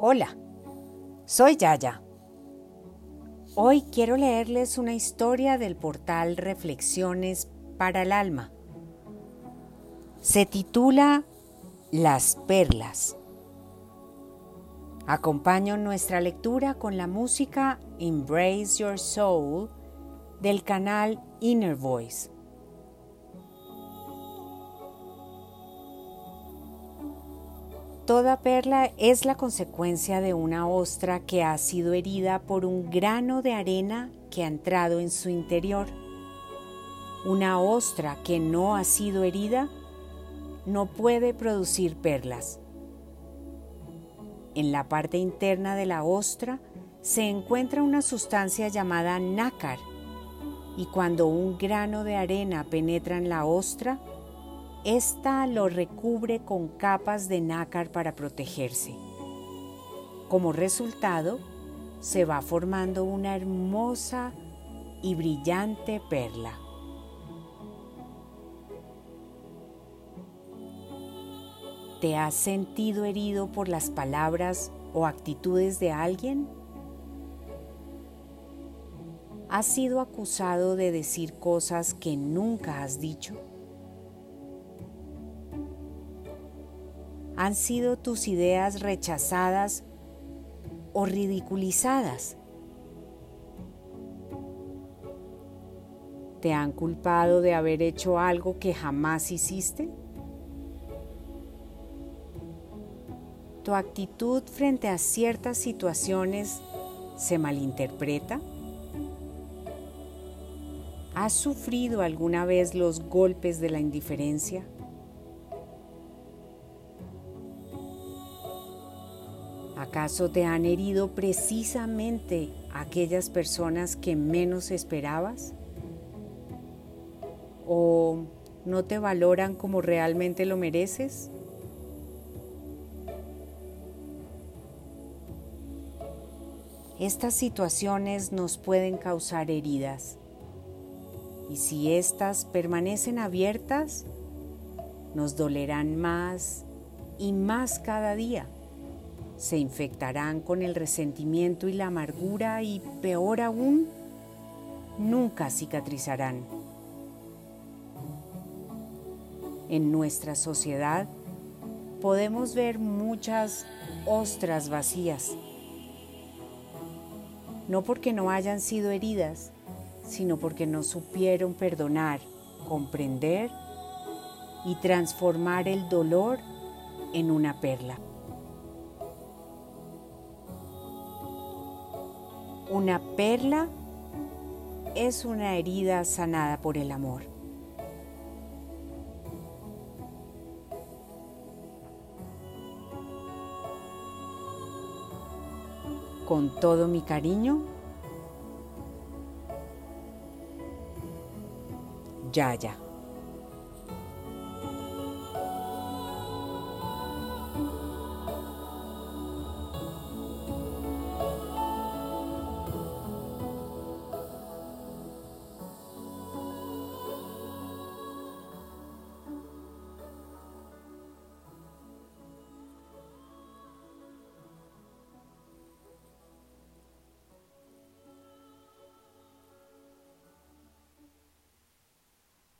Hola, soy Yaya. Hoy quiero leerles una historia del portal Reflexiones para el Alma. Se titula Las Perlas. Acompaño nuestra lectura con la música Embrace Your Soul del canal Inner Voice. Toda perla es la consecuencia de una ostra que ha sido herida por un grano de arena que ha entrado en su interior. Una ostra que no ha sido herida no puede producir perlas. En la parte interna de la ostra se encuentra una sustancia llamada nácar y cuando un grano de arena penetra en la ostra, esta lo recubre con capas de nácar para protegerse. Como resultado, se va formando una hermosa y brillante perla. ¿Te has sentido herido por las palabras o actitudes de alguien? ¿Has sido acusado de decir cosas que nunca has dicho? Han sido tus ideas rechazadas o ridiculizadas. ¿Te han culpado de haber hecho algo que jamás hiciste? ¿Tu actitud frente a ciertas situaciones se malinterpreta? ¿Has sufrido alguna vez los golpes de la indiferencia? ¿Acaso te han herido precisamente aquellas personas que menos esperabas? ¿O no te valoran como realmente lo mereces? Estas situaciones nos pueden causar heridas y si éstas permanecen abiertas, nos dolerán más y más cada día se infectarán con el resentimiento y la amargura y peor aún, nunca cicatrizarán. En nuestra sociedad podemos ver muchas ostras vacías, no porque no hayan sido heridas, sino porque no supieron perdonar, comprender y transformar el dolor en una perla. Una perla es una herida sanada por el amor. Con todo mi cariño, Yaya.